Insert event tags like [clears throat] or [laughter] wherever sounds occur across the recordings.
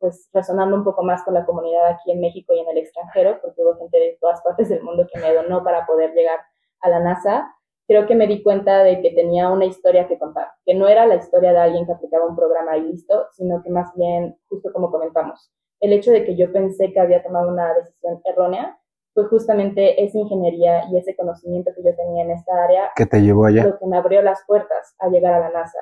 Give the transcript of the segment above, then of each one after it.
pues resonando un poco más con la comunidad aquí en México y en el extranjero, porque hubo gente de todas partes del mundo que me donó para poder llegar a la NASA, creo que me di cuenta de que tenía una historia que contar, que no era la historia de alguien que aplicaba un programa y listo, sino que más bien, justo como comentamos, el hecho de que yo pensé que había tomado una decisión errónea fue justamente esa ingeniería y ese conocimiento que yo tenía en esta área que te llevó allá lo que me abrió las puertas a llegar a la NASA.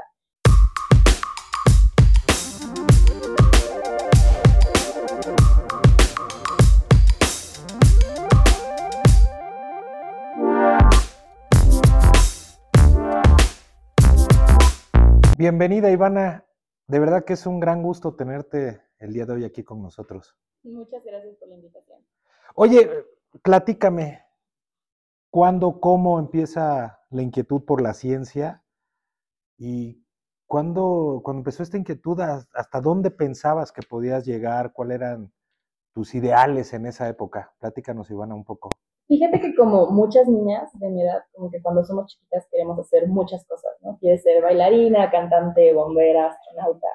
Bienvenida Ivana, de verdad que es un gran gusto tenerte el día de hoy aquí con nosotros. Muchas gracias por la invitación. Oye, platícame, ¿cuándo, cómo empieza la inquietud por la ciencia? ¿Y cuándo, cuando empezó esta inquietud, hasta dónde pensabas que podías llegar? ¿Cuáles eran tus ideales en esa época? Platícanos, Ivana, un poco. Fíjate que como muchas niñas de mi edad, como que cuando somos chiquitas queremos hacer muchas cosas, ¿no? Quieres ser bailarina, cantante, bombera, astronauta.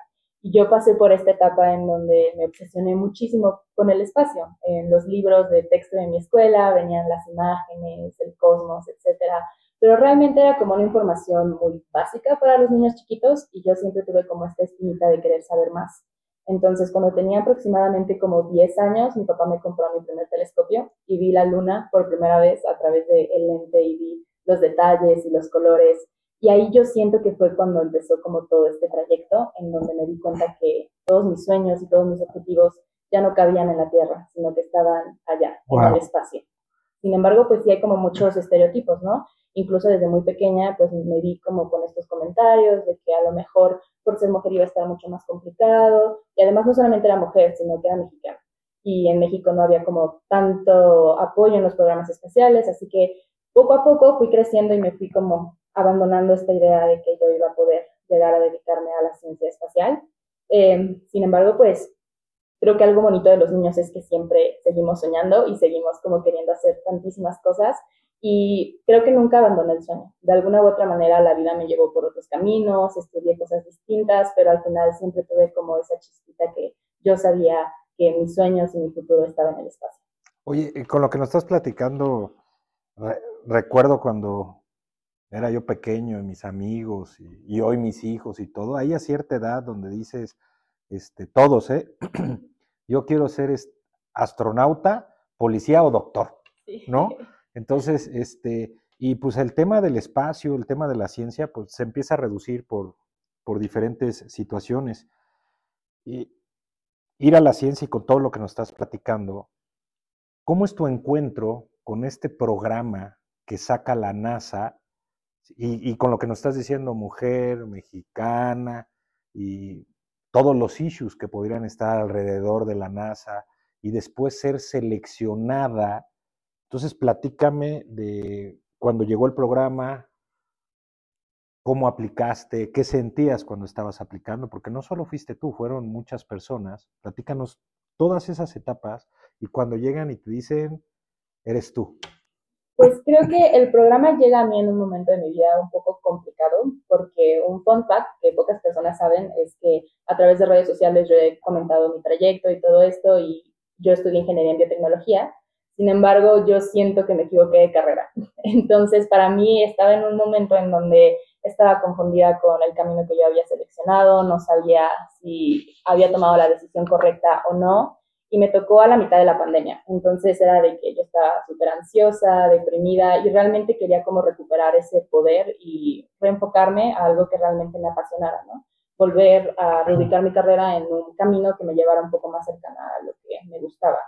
Y yo pasé por esta etapa en donde me obsesioné muchísimo con el espacio. En los libros de texto de mi escuela venían las imágenes, el cosmos, etcétera. Pero realmente era como una información muy básica para los niños chiquitos y yo siempre tuve como esta espinita de querer saber más. Entonces, cuando tenía aproximadamente como 10 años, mi papá me compró mi primer telescopio y vi la luna por primera vez a través del el lente y vi los detalles y los colores. Y ahí yo siento que fue cuando empezó como todo este trayecto, en donde me di cuenta que todos mis sueños y todos mis objetivos ya no cabían en la Tierra, sino que estaban allá, en el espacio. Sin embargo, pues sí hay como muchos estereotipos, ¿no? Incluso desde muy pequeña, pues me vi como con estos comentarios de que a lo mejor por ser mujer iba a estar mucho más complicado. Y además no solamente era mujer, sino que era mexicana. Y en México no había como tanto apoyo en los programas espaciales, así que poco a poco fui creciendo y me fui como abandonando esta idea de que yo iba a poder llegar a dedicarme a la ciencia espacial. Eh, sin embargo, pues creo que algo bonito de los niños es que siempre seguimos soñando y seguimos como queriendo hacer tantísimas cosas y creo que nunca abandoné el sueño. De alguna u otra manera la vida me llevó por otros caminos, estudié cosas distintas, pero al final siempre tuve como esa chispita que yo sabía que mis sueños y mi futuro estaban en el espacio. Oye, con lo que nos estás platicando, recuerdo cuando era yo pequeño y mis amigos y, hoy mis hijos y todo, hay a cierta edad donde dices, este, todos, ¿eh? [clears throat] yo quiero ser astronauta, policía o doctor, ¿no? [laughs] Entonces, este, y pues el tema del espacio, el tema de la ciencia, pues se empieza a reducir por, por diferentes situaciones. Y ir a la ciencia y con todo lo que nos estás platicando, ¿cómo es tu encuentro con este programa que saca la NASA y, y, con lo que nos estás diciendo, mujer, mexicana y todos los issues que podrían estar alrededor de la NASA y después ser seleccionada entonces, platícame de cuando llegó el programa, cómo aplicaste, qué sentías cuando estabas aplicando, porque no solo fuiste tú, fueron muchas personas. Platícanos todas esas etapas y cuando llegan y te dicen, eres tú. Pues creo que el programa llega a mí en un momento de mi vida un poco complicado, porque un fun fact que pocas personas saben es que a través de redes sociales yo he comentado mi trayecto y todo esto, y yo estudié ingeniería en biotecnología, sin embargo, yo siento que me equivoqué de carrera. [laughs] Entonces, para mí estaba en un momento en donde estaba confundida con el camino que yo había seleccionado, no sabía si había tomado la decisión correcta o no, y me tocó a la mitad de la pandemia. Entonces era de que yo estaba súper ansiosa, deprimida, y realmente quería como recuperar ese poder y reenfocarme a algo que realmente me apasionara, ¿no? Volver a reubicar mi carrera en un camino que me llevara un poco más cercana a lo que me gustaba.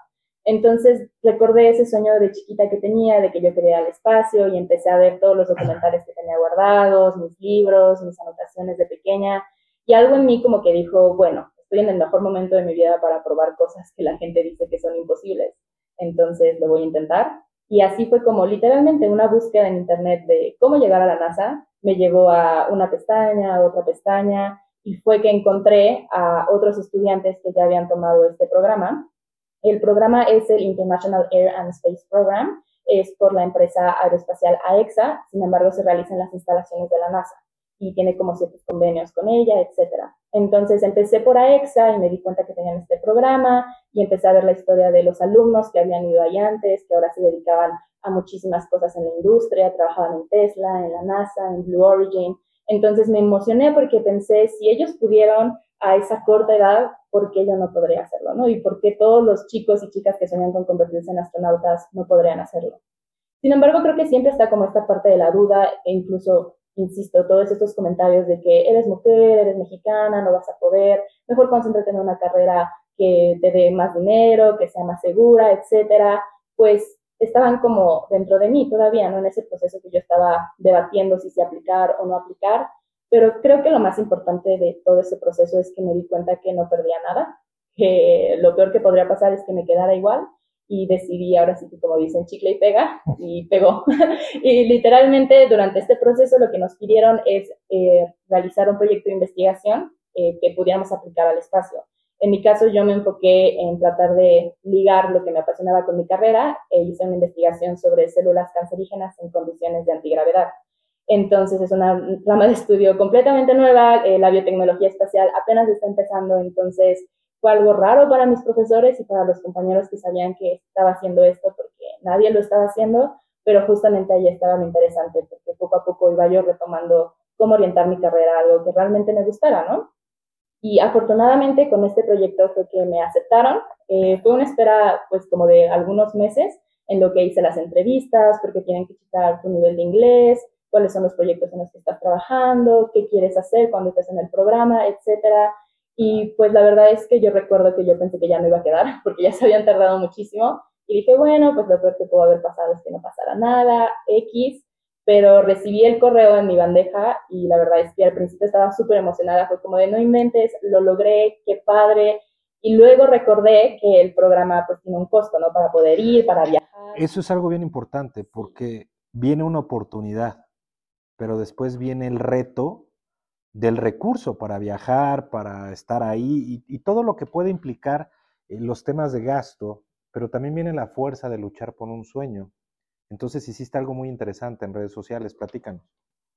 Entonces recordé ese sueño de chiquita que tenía, de que yo quería al espacio y empecé a ver todos los documentales que tenía guardados, mis libros, mis anotaciones de pequeña y algo en mí como que dijo, bueno, estoy en el mejor momento de mi vida para probar cosas que la gente dice que son imposibles, entonces lo voy a intentar. Y así fue como literalmente una búsqueda en internet de cómo llegar a la NASA, me llevó a una pestaña, a otra pestaña, y fue que encontré a otros estudiantes que ya habían tomado este programa el programa es el International Air and Space Program, es por la empresa aeroespacial AEXA, sin embargo se realiza en las instalaciones de la NASA. Y tiene como ciertos convenios con ella, etcétera. Entonces empecé por AEXA y me di cuenta que tenían este programa y empecé a ver la historia de los alumnos que habían ido ahí antes, que ahora se dedicaban a muchísimas cosas en la industria, trabajaban en Tesla, en la NASA, en Blue Origin. Entonces me emocioné porque pensé, si ellos pudieron a esa corta edad, ¿por qué yo no podría hacerlo? ¿no? Y por qué todos los chicos y chicas que soñan con convertirse en astronautas no podrían hacerlo. Sin embargo, creo que siempre está como esta parte de la duda e incluso, insisto, todos estos comentarios de que eres mujer, eres mexicana, no vas a poder, mejor concéntrate en una carrera que te dé más dinero, que sea más segura, etcétera, pues estaban como dentro de mí todavía, ¿no? En ese proceso que yo estaba debatiendo si se aplicar o no aplicar, pero creo que lo más importante de todo ese proceso es que me di cuenta que no perdía nada, que lo peor que podría pasar es que me quedara igual y decidí, ahora sí que como dicen, chicle y pega, y pegó. [laughs] y literalmente durante este proceso lo que nos pidieron es eh, realizar un proyecto de investigación eh, que pudiéramos aplicar al espacio. En mi caso yo me enfoqué en tratar de ligar lo que me apasionaba con mi carrera e hice una investigación sobre células cancerígenas en condiciones de antigravedad. Entonces es una rama de estudio completamente nueva, eh, la biotecnología espacial apenas está empezando, entonces algo raro para mis profesores y para los compañeros que sabían que estaba haciendo esto porque nadie lo estaba haciendo, pero justamente ahí estaba lo interesante, porque poco a poco iba yo retomando cómo orientar mi carrera a algo que realmente me gustara, ¿no? Y afortunadamente con este proyecto fue que me aceptaron. Eh, fue una espera pues como de algunos meses en lo que hice las entrevistas, porque tienen que checar tu nivel de inglés, cuáles son los proyectos en los que estás trabajando, qué quieres hacer cuando estés en el programa, etcétera. Y pues la verdad es que yo recuerdo que yo pensé que ya no iba a quedar, [laughs] porque ya se habían tardado muchísimo. Y dije, bueno, pues lo peor que pudo haber pasado es que no pasara nada, X. Pero recibí el correo en mi bandeja y la verdad es que al principio estaba súper emocionada. Fue como de, no inventes, lo logré, qué padre. Y luego recordé que el programa pues tiene un costo, ¿no? Para poder ir, para viajar. Eso es algo bien importante porque viene una oportunidad, pero después viene el reto del recurso para viajar, para estar ahí y, todo lo que puede implicar eh, los temas de gasto, pero también viene la fuerza de luchar por un sueño. Entonces hiciste algo muy interesante en redes sociales, platícanos.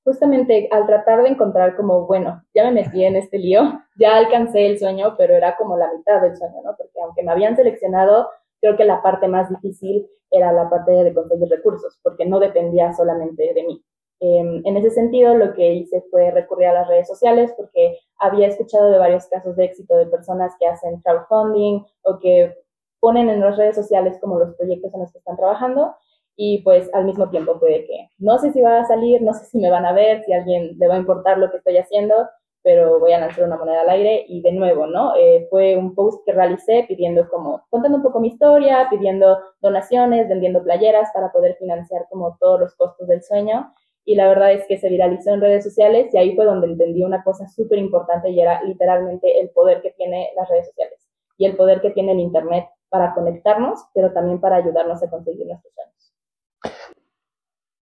Justamente al tratar de encontrar como, bueno, ya me metí en este lío, [laughs] ya alcancé el sueño, pero era como la mitad del sueño, ¿no? Porque aunque me habían seleccionado, creo que la parte más difícil era la parte de conseguir recursos, porque no dependía solamente de mí. Em, en ese sentido, lo que hice fue recurrir a las redes sociales porque había escuchado de varios casos de éxito de personas que hacen crowdfunding o que ponen en las redes sociales como los proyectos en los que están trabajando y pues al mismo tiempo puede que no sé si va a salir, no sé si me van a ver, si a alguien le va a importar lo que estoy haciendo, pero voy a lanzar una moneda al aire y de nuevo, ¿no? Eh, fue un post que realicé pidiendo como, contando un poco mi historia, pidiendo donaciones, vendiendo playeras para poder financiar como todos los costos del sueño y la verdad es que se viralizó en redes sociales y ahí fue donde entendí una cosa súper importante y era literalmente el poder que tiene las redes sociales y el poder que tiene el Internet para conectarnos, pero también para ayudarnos a conseguir nuestros sueños.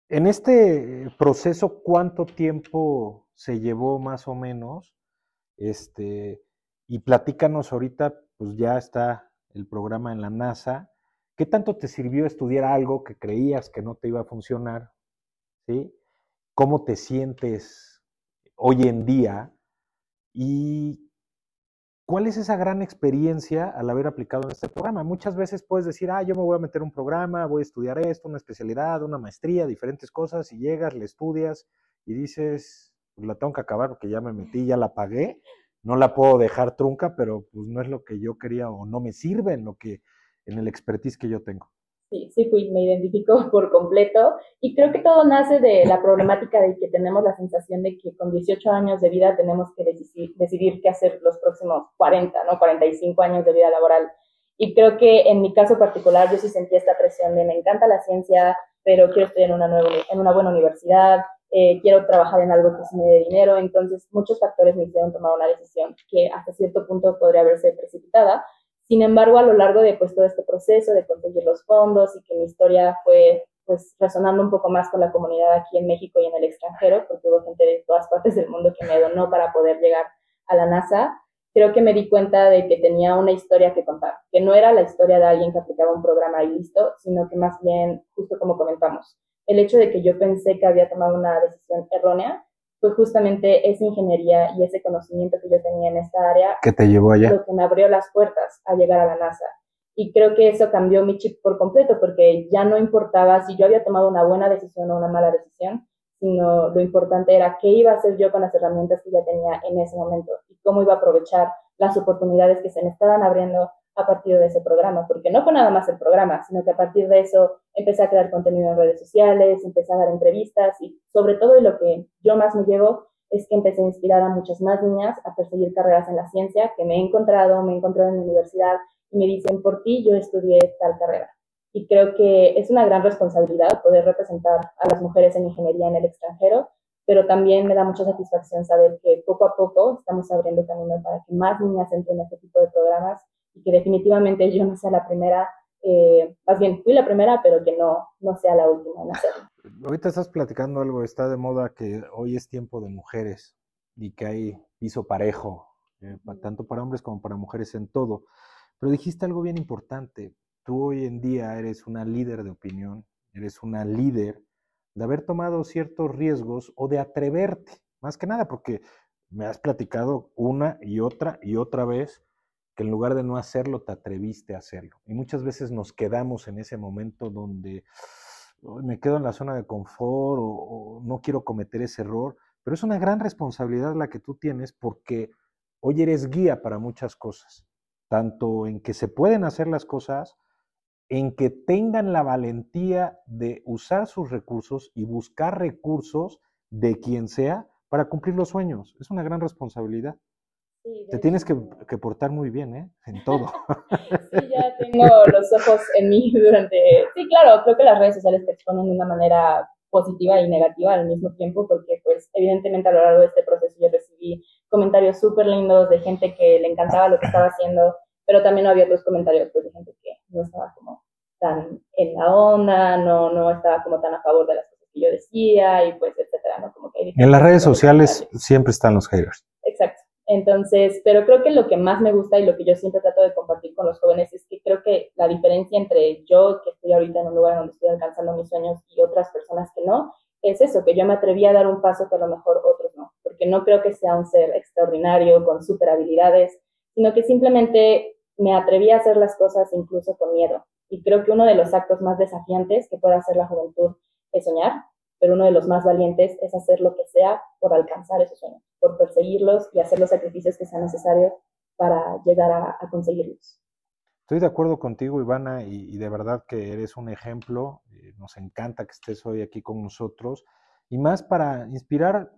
En este proceso, ¿cuánto tiempo se llevó más o menos? Este, y platícanos ahorita, pues ya está el programa en la NASA. ¿Qué tanto te sirvió estudiar algo que creías que no te iba a funcionar? ¿Sí? Cómo te sientes hoy en día y cuál es esa gran experiencia al haber aplicado en este programa. Muchas veces puedes decir, ah, yo me voy a meter un programa, voy a estudiar esto, una especialidad, una maestría, diferentes cosas, y llegas, le estudias y dices, pues la tengo que acabar porque ya me metí, ya la pagué, no la puedo dejar trunca, pero pues no es lo que yo quería o no me sirve en lo que, en el expertise que yo tengo. Sí, sí me identifico [laughs] por completo y creo que todo nace de la problemática de que tenemos la sensación de que con 18 años de vida tenemos que decidir, qué hacer los próximos 40, ¿no? 45 años de vida laboral. Y creo que en mi caso particular yo sí sentí esta presión de me encanta la ciencia, pero quiero estudiar en una, buena universidad, eh, quiero trabajar en algo que se me dé dinero, entonces muchos factores me hicieron tomar una decisión que hasta cierto punto podría verse precipitada, sin embargo, a lo largo de pues, todo este proceso de conseguir los fondos y que mi historia fue pues resonando un poco más con la comunidad aquí en México y en el extranjero, porque hubo gente de todas partes del mundo que me donó para poder llegar a la NASA, creo que me di cuenta de que tenía una historia que contar, que no era la historia de alguien que aplicaba un programa y listo, sino que más bien, justo como comentamos, el hecho de que yo pensé que había tomado una decisión errónea fue justamente esa ingeniería y ese conocimiento que yo tenía en esta área que te llevó allá lo que me abrió las puertas a llegar a la NASA. Y creo que eso cambió mi chip por completo, porque ya no importaba si yo había tomado una buena decisión o una mala decisión, sino lo importante era qué iba a hacer yo con las herramientas que ya tenía en ese momento y cómo iba a aprovechar las oportunidades que se me estaban abriendo a partir de ese programa, porque no fue nada más el programa, sino que a partir de eso empecé a crear contenido en redes sociales, empecé a dar entrevistas y sobre todo y lo que yo más me llevo es que empecé a inspirar a muchas más niñas a perseguir carreras en la ciencia que me he encontrado, me he encontrado en la universidad y me dicen, por ti yo estudié tal carrera. Y creo que es una gran responsabilidad poder representar a las mujeres en ingeniería en el extranjero, pero también me da mucha satisfacción saber que poco a poco estamos abriendo camino para que más niñas entren en este tipo de programas y que definitivamente yo no sea la primera, eh, más bien fui la primera, pero que no, no sea la última en hacerlo. Ahorita estás platicando algo, está de moda que hoy es tiempo de mujeres y que hay piso parejo, eh, tanto para hombres como para mujeres en todo. Pero dijiste algo bien importante. Tú hoy en día eres una líder de opinión, eres una líder de haber tomado ciertos riesgos o de atreverte, más que nada, porque me has platicado una y otra y otra vez que en lugar de no hacerlo, te atreviste a hacerlo. Y muchas veces nos quedamos en ese momento donde me quedo en la zona de confort o, no quiero cometer ese error, pero es una gran responsabilidad la que tú tienes porque hoy eres guía para muchas cosas tanto en que se pueden hacer las cosas, en que tengan la valentía de usar sus recursos y buscar recursos de quien sea para cumplir los sueños. Es una gran responsabilidad. Sí, Te tienes que, que, portar muy bien, ¿eh? En todo. [laughs] sí, ya tengo los ojos en mí durante... Sí, claro, creo que las redes sociales te exponen de una manera positiva y negativa al mismo tiempo, porque pues evidentemente a lo largo de este proceso yo recibí comentarios súper lindos de gente que le encantaba lo que estaba haciendo, pero también había otros comentarios pues, de gente que no estaba como tan en la onda, no, no estaba como tan a favor de las cosas que yo decía y pues etcétera, ¿no? Como que en las redes sociales siempre están los haters. Exacto. Entonces, pero creo que lo que más me gusta y lo que yo siempre trato de compartir con los jóvenes es que creo que la diferencia entre yo, que estoy ahorita en un lugar donde estoy alcanzando mis sueños, y otras personas que no, es eso, que yo me atreví a dar un paso que a lo mejor otros no, porque no creo que sea un ser extraordinario, con super habilidades, sino que simplemente me atreví a hacer las cosas incluso con miedo. Y creo que uno de los actos más desafiantes que puede hacer la juventud es soñar, pero uno de los más valientes es hacer lo que sea por alcanzar esos sueños, por perseguirlos y hacer los sacrificios que sean necesarios para llegar a, conseguirlos. Estoy de acuerdo contigo, Ivana, y, y de verdad que eres un ejemplo. Eh, nos encanta que estés hoy aquí con nosotros y más para inspirar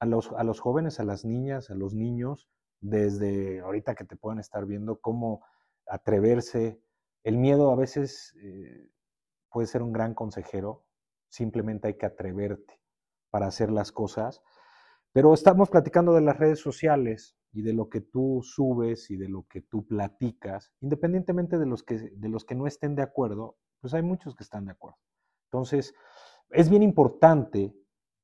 a los, a los jóvenes, a las niñas, a los niños, desde ahorita que te puedan estar viendo, cómo atreverse. El miedo a veces eh, puede ser un gran consejero, simplemente hay que atreverte para hacer las cosas. Pero estamos platicando de las redes sociales y de lo que tú subes y de lo que tú platicas, independientemente de los que, de los que no estén de acuerdo, pues hay muchos que están de acuerdo. Entonces, es bien importante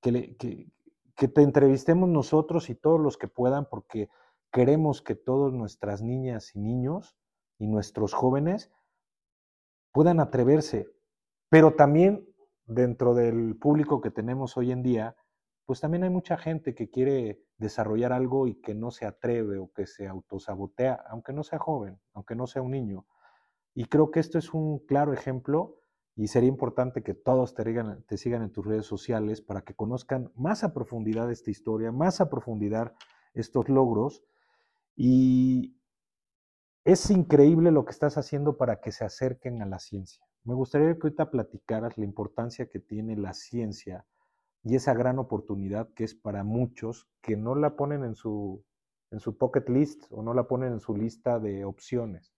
que, que, que te entrevistemos nosotros y todos los que puedan, porque queremos que todas nuestras niñas y niños y nuestros jóvenes puedan atreverse, pero también dentro del público que tenemos hoy en día, pues también hay mucha gente que quiere desarrollar algo y que no se atreve o que se autosabotea, aunque no sea joven, aunque no sea un niño. Y creo que esto es un claro ejemplo y sería importante que todos te, sigan en tus redes sociales para que conozcan más a profundidad esta historia, más a profundidad estos logros y es increíble lo que estás haciendo para que se acerquen a la ciencia. Me gustaría que ahorita platicaras la importancia que tiene la ciencia y esa gran oportunidad que es para muchos que no la ponen en su, en su pocket list o no la ponen en su lista de opciones.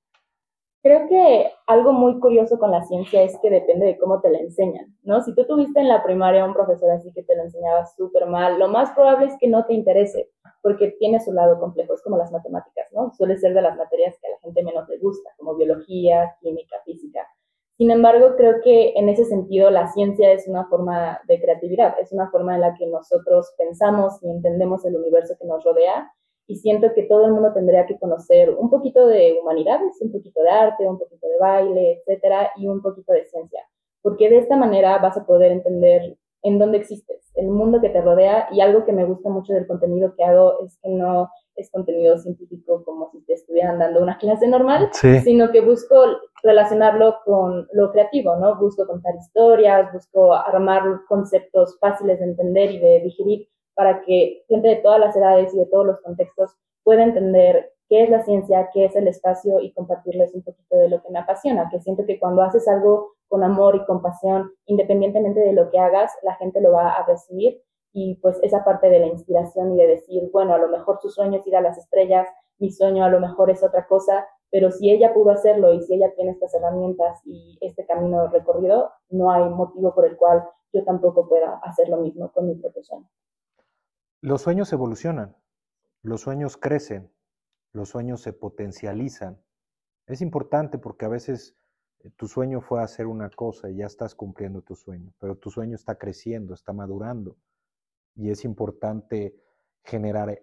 Creo que algo muy curioso con la ciencia es que depende de cómo te la enseñan, ¿no? Si tú tuviste en la primaria un profesor así que te lo enseñaba súper mal, lo más probable es que no te interese, porque tiene su lado complejo, es como las matemáticas, ¿no? Suele ser de las materias que a la gente menos le gusta, como biología, química, física. Sin embargo, creo que en ese sentido la ciencia es una forma de creatividad, es una forma en la que nosotros pensamos y entendemos el universo que nos rodea. Y siento que todo el mundo tendría que conocer un poquito de humanidades, un poquito de arte, un poquito de baile, etcétera, y un poquito de ciencia, porque de esta manera vas a poder entender en dónde existes, el mundo que te rodea. Y algo que me gusta mucho del contenido que hago es que no es contenido científico como si te estuvieran dando una clase normal, sino que busco relacionarlo con lo creativo, ¿no? Busco contar historias, busco armar conceptos fáciles de entender y de digerir para que gente de todas las edades y de todos los contextos pueda entender qué es la ciencia, qué es el espacio y compartirles un poquito de lo que me apasiona, que siento que cuando haces algo con amor y compasión, independientemente de lo que hagas, la gente lo va a recibir y pues esa parte de la inspiración y de decir, bueno, a lo mejor su sueño es ir a las estrellas, mi sueño a lo mejor es otra cosa, pero si ella pudo hacerlo y si ella tiene estas herramientas y este camino recorrido, no hay motivo por el cual yo tampoco pueda hacer lo mismo con mi propio sueño. Los sueños evolucionan, los sueños crecen, los sueños se potencializan. Es importante porque a veces eh, tu sueño fue hacer una cosa y ya estás cumpliendo tu sueño, pero tu sueño está creciendo, está madurando y es importante generar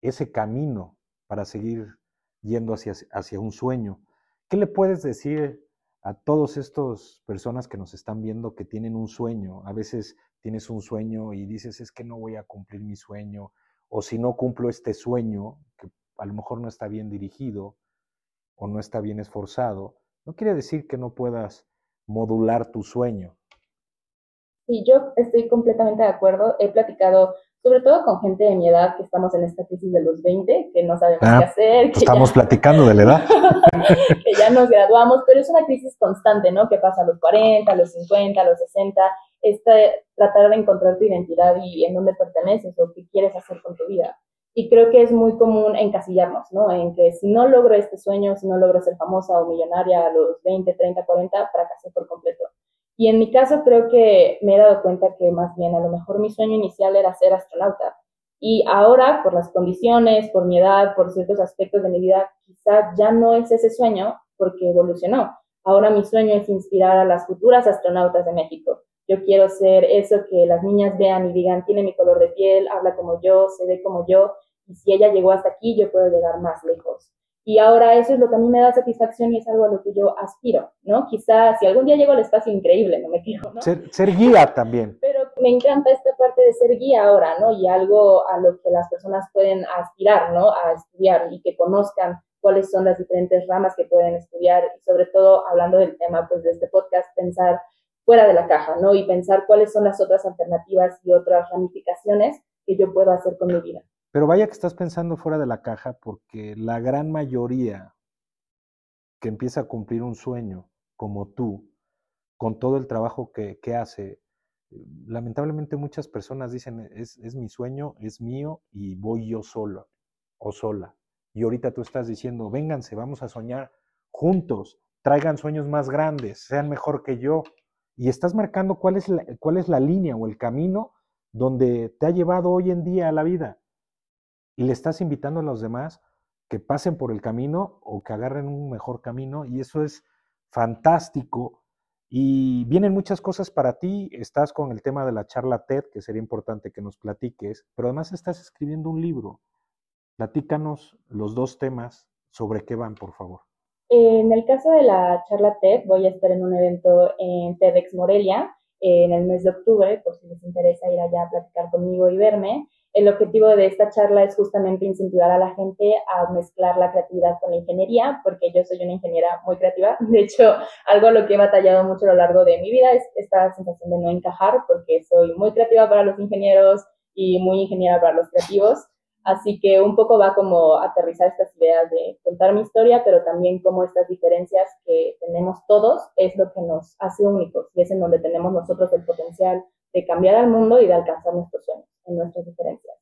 ese camino para seguir yendo hacia, hacia un sueño. ¿Qué le puedes decir a todas estas personas que nos están viendo que tienen un sueño? A veces tienes un sueño y dices, es que no voy a cumplir mi sueño, o si no cumplo este sueño, que a lo mejor no está bien dirigido o no está bien esforzado, no quiere decir que no puedas modular tu sueño. Sí, yo estoy completamente de acuerdo. He platicado sobre todo con gente de mi edad que estamos en esta crisis de los 20, que no sabemos ah, qué hacer. estamos platicando de la edad. [laughs] que ya nos graduamos, pero es una crisis constante, ¿no? Que pasa a los 40, a los 50, a los 60. Esta, tratar de encontrar tu identidad y en dónde perteneces o qué quieres hacer con tu vida. Y creo que es muy común encasillarnos, ¿no? En que si no logro este sueño, si no logro ser famosa o millonaria a los 20, 30, 40, fracasé por completo. Y en mi caso creo que me he dado cuenta que más bien a lo mejor mi sueño inicial era ser astronauta. Y ahora, por las condiciones, por mi edad, por ciertos aspectos de mi vida, quizá ya no es ese sueño porque evolucionó. Ahora mi sueño es inspirar a las futuras astronautas de México. Yo quiero ser eso que las niñas vean y digan, tiene mi color de piel, habla como yo, se ve como yo, y si ella llegó hasta aquí, yo puedo llegar más lejos. Y ahora eso es lo que a mí me da satisfacción y es algo a lo que yo aspiro, ¿no? Quizás si algún día llego al espacio increíble, no me quiero, ¿no? Ser, ser, guía también. Pero me encanta esta parte de ser guía ahora, ¿no? Y algo a lo que las personas pueden aspirar, ¿no? A estudiar y que conozcan cuáles son las diferentes ramas que pueden estudiar y sobre todo hablando del tema pues de este podcast, pensar fuera de la caja, ¿no? Y pensar cuáles son las otras alternativas y otras ramificaciones que yo puedo hacer con mi vida. Pero vaya que estás pensando fuera de la caja porque la gran mayoría que empieza a cumplir un sueño como tú, con todo el trabajo que, hace, lamentablemente muchas personas dicen, es, mi sueño, es mío y voy yo solo o sola. Y ahorita tú estás diciendo, vénganse, vamos a soñar juntos, traigan sueños más grandes, sean mejor que yo. Y estás marcando cuál es la, cuál es la línea o el camino donde te ha llevado hoy en día a la vida y le estás invitando a los demás que pasen por el camino o que agarren un mejor camino y eso es fantástico. Y vienen muchas cosas para ti. Estás con el tema de la charla TED, que sería importante que nos platiques, pero además estás escribiendo un libro. Platícanos los dos temas sobre qué van, por favor. En el caso de la charla TED, voy a estar en un evento en TEDx Morelia en el mes de octubre, por si les interesa ir allá a platicar conmigo y verme. El objetivo de esta charla es justamente incentivar a la gente a mezclar la creatividad con la ingeniería, porque yo soy una ingeniera muy creativa. De hecho, algo a lo que he batallado mucho a lo largo de mi vida es esta sensación de no encajar, porque soy muy creativa para los ingenieros y muy ingeniera para los creativos. Así que un poco va como aterrizar estas ideas de contar mi historia, pero también como estas diferencias que tenemos todos es lo que nos hace únicos y es en donde tenemos nosotros el potencial de cambiar al mundo y de alcanzar nuestros sueños en nuestras diferencias.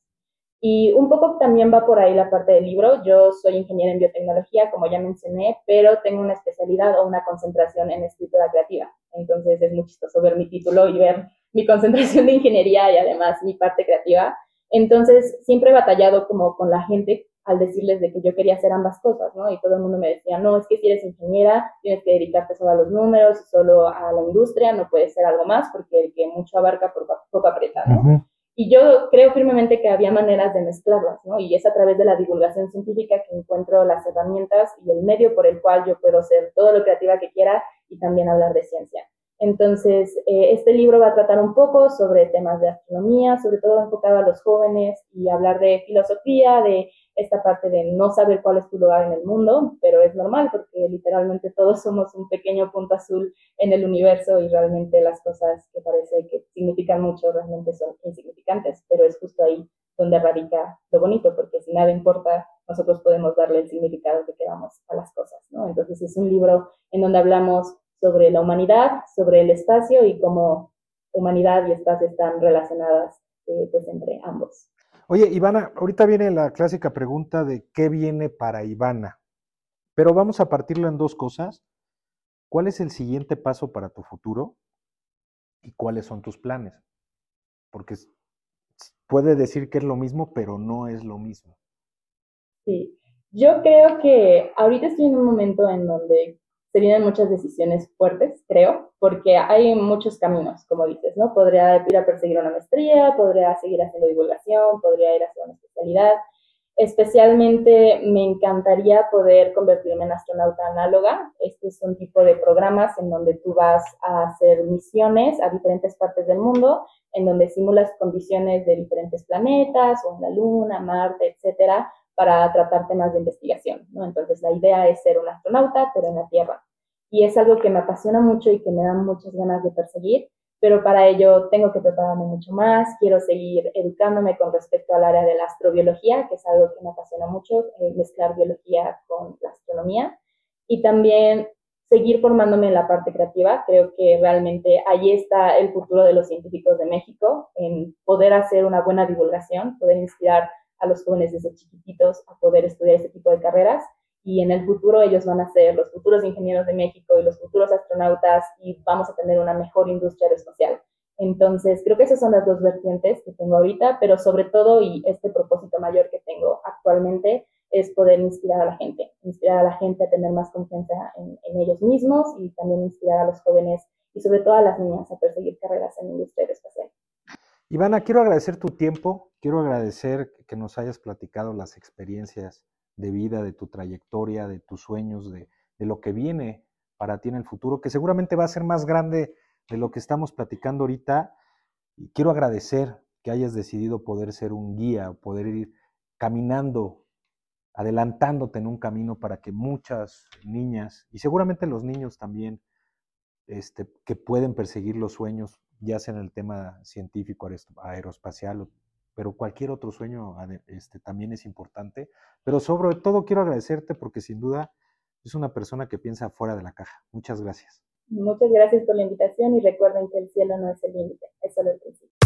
Y un poco también va por ahí la parte del libro. Yo soy ingeniera en biotecnología, como ya mencioné, pero tengo una especialidad o una concentración en escritura creativa. Entonces es muy chistoso ver mi título y ver mi concentración de ingeniería y además mi parte creativa. Entonces siempre he batallado como con la gente al decirles de que yo quería hacer ambas cosas, ¿no? Y todo el mundo me decía, no, es que si eres ingeniera, tienes que dedicarte solo a los números, solo a la industria, no puedes ser algo más, porque el que mucho abarca, poco aprieta, ¿no? Y yo creo firmemente que había maneras de mezclarlas, ¿no? Y es a través de la divulgación científica que encuentro las herramientas y el medio por el cual yo puedo ser todo lo creativa que quiera y también hablar de ciencia. Entonces, eh, este libro va a tratar un poco sobre temas de astronomía, sobre todo enfocado a los jóvenes y hablar de filosofía, de esta parte de no saber cuál es tu lugar en el mundo, pero es normal porque literalmente todos somos un pequeño punto azul en el universo y realmente las cosas que parece que significan mucho realmente son insignificantes, pero es justo ahí donde radica lo bonito, porque si nada importa, nosotros podemos darle el significado que queramos a las cosas, ¿no? Entonces es un libro en donde hablamos sobre la humanidad, sobre el espacio y cómo humanidad y espacio están relacionadas eh, pues entre ambos. Oye, Ivana, ahorita viene la clásica pregunta de qué viene para Ivana, pero vamos a partirlo en dos cosas. ¿Cuál es el siguiente paso para tu futuro y cuáles son tus planes? Porque puede decir que es lo mismo, pero no es lo mismo. Sí, yo creo que ahorita estoy en un momento en donde se vienen muchas decisiones fuertes, creo, porque hay muchos caminos, como dices, ¿no? Podría ir a perseguir una maestría, podría seguir haciendo divulgación, podría ir a hacer una especialidad. Especialmente me encantaría poder convertirme en astronauta análoga. Este es un tipo de programas en donde tú vas a hacer misiones a diferentes partes del mundo, en donde simulas condiciones de diferentes planetas, o en la Luna, Marte, etcétera, para tratar temas de investigación. Entonces, la idea es ser un astronauta, pero en la Tierra. Y es algo que me apasiona mucho y que me da muchas ganas de perseguir, pero para ello tengo que prepararme mucho más, quiero seguir educándome con respecto al área de la astrobiología, que es algo que me apasiona mucho, eh, mezclar biología con la astronomía, y también seguir formándome en la parte creativa. Creo que realmente ahí está el futuro de los científicos de México, en poder hacer una buena divulgación, poder inspirar a los jóvenes desde chiquititos a poder estudiar ese tipo de carreras y en el futuro ellos van a ser los futuros ingenieros de México y los futuros astronautas y vamos a tener una mejor industria aeroespacial. Entonces, creo que esas son las dos vertientes que tengo ahorita, pero sobre todo, y este propósito mayor que tengo actualmente, es poder inspirar a la gente, inspirar a la gente a tener más confianza en, en ellos mismos y también inspirar a los jóvenes y sobre todo a las niñas a perseguir carreras en la industria aeroespacial. Ivana, quiero agradecer tu tiempo, quiero agradecer que nos hayas platicado las experiencias de vida, de tu trayectoria, de tus sueños, de, lo que viene para ti en el futuro, que seguramente va a ser más grande de lo que estamos platicando ahorita. Y quiero agradecer que hayas decidido poder ser un guía, poder ir caminando, adelantándote en un camino para que muchas niñas, y seguramente los niños también, este, que pueden perseguir los sueños, ya sea en el tema científico, aeroespacial, pero cualquier otro sueño este, también es importante. Pero sobre todo quiero agradecerte porque sin duda es una persona que piensa fuera de la caja. Muchas gracias. Muchas gracias por la invitación y recuerden que el cielo no es el límite, es solo el principio.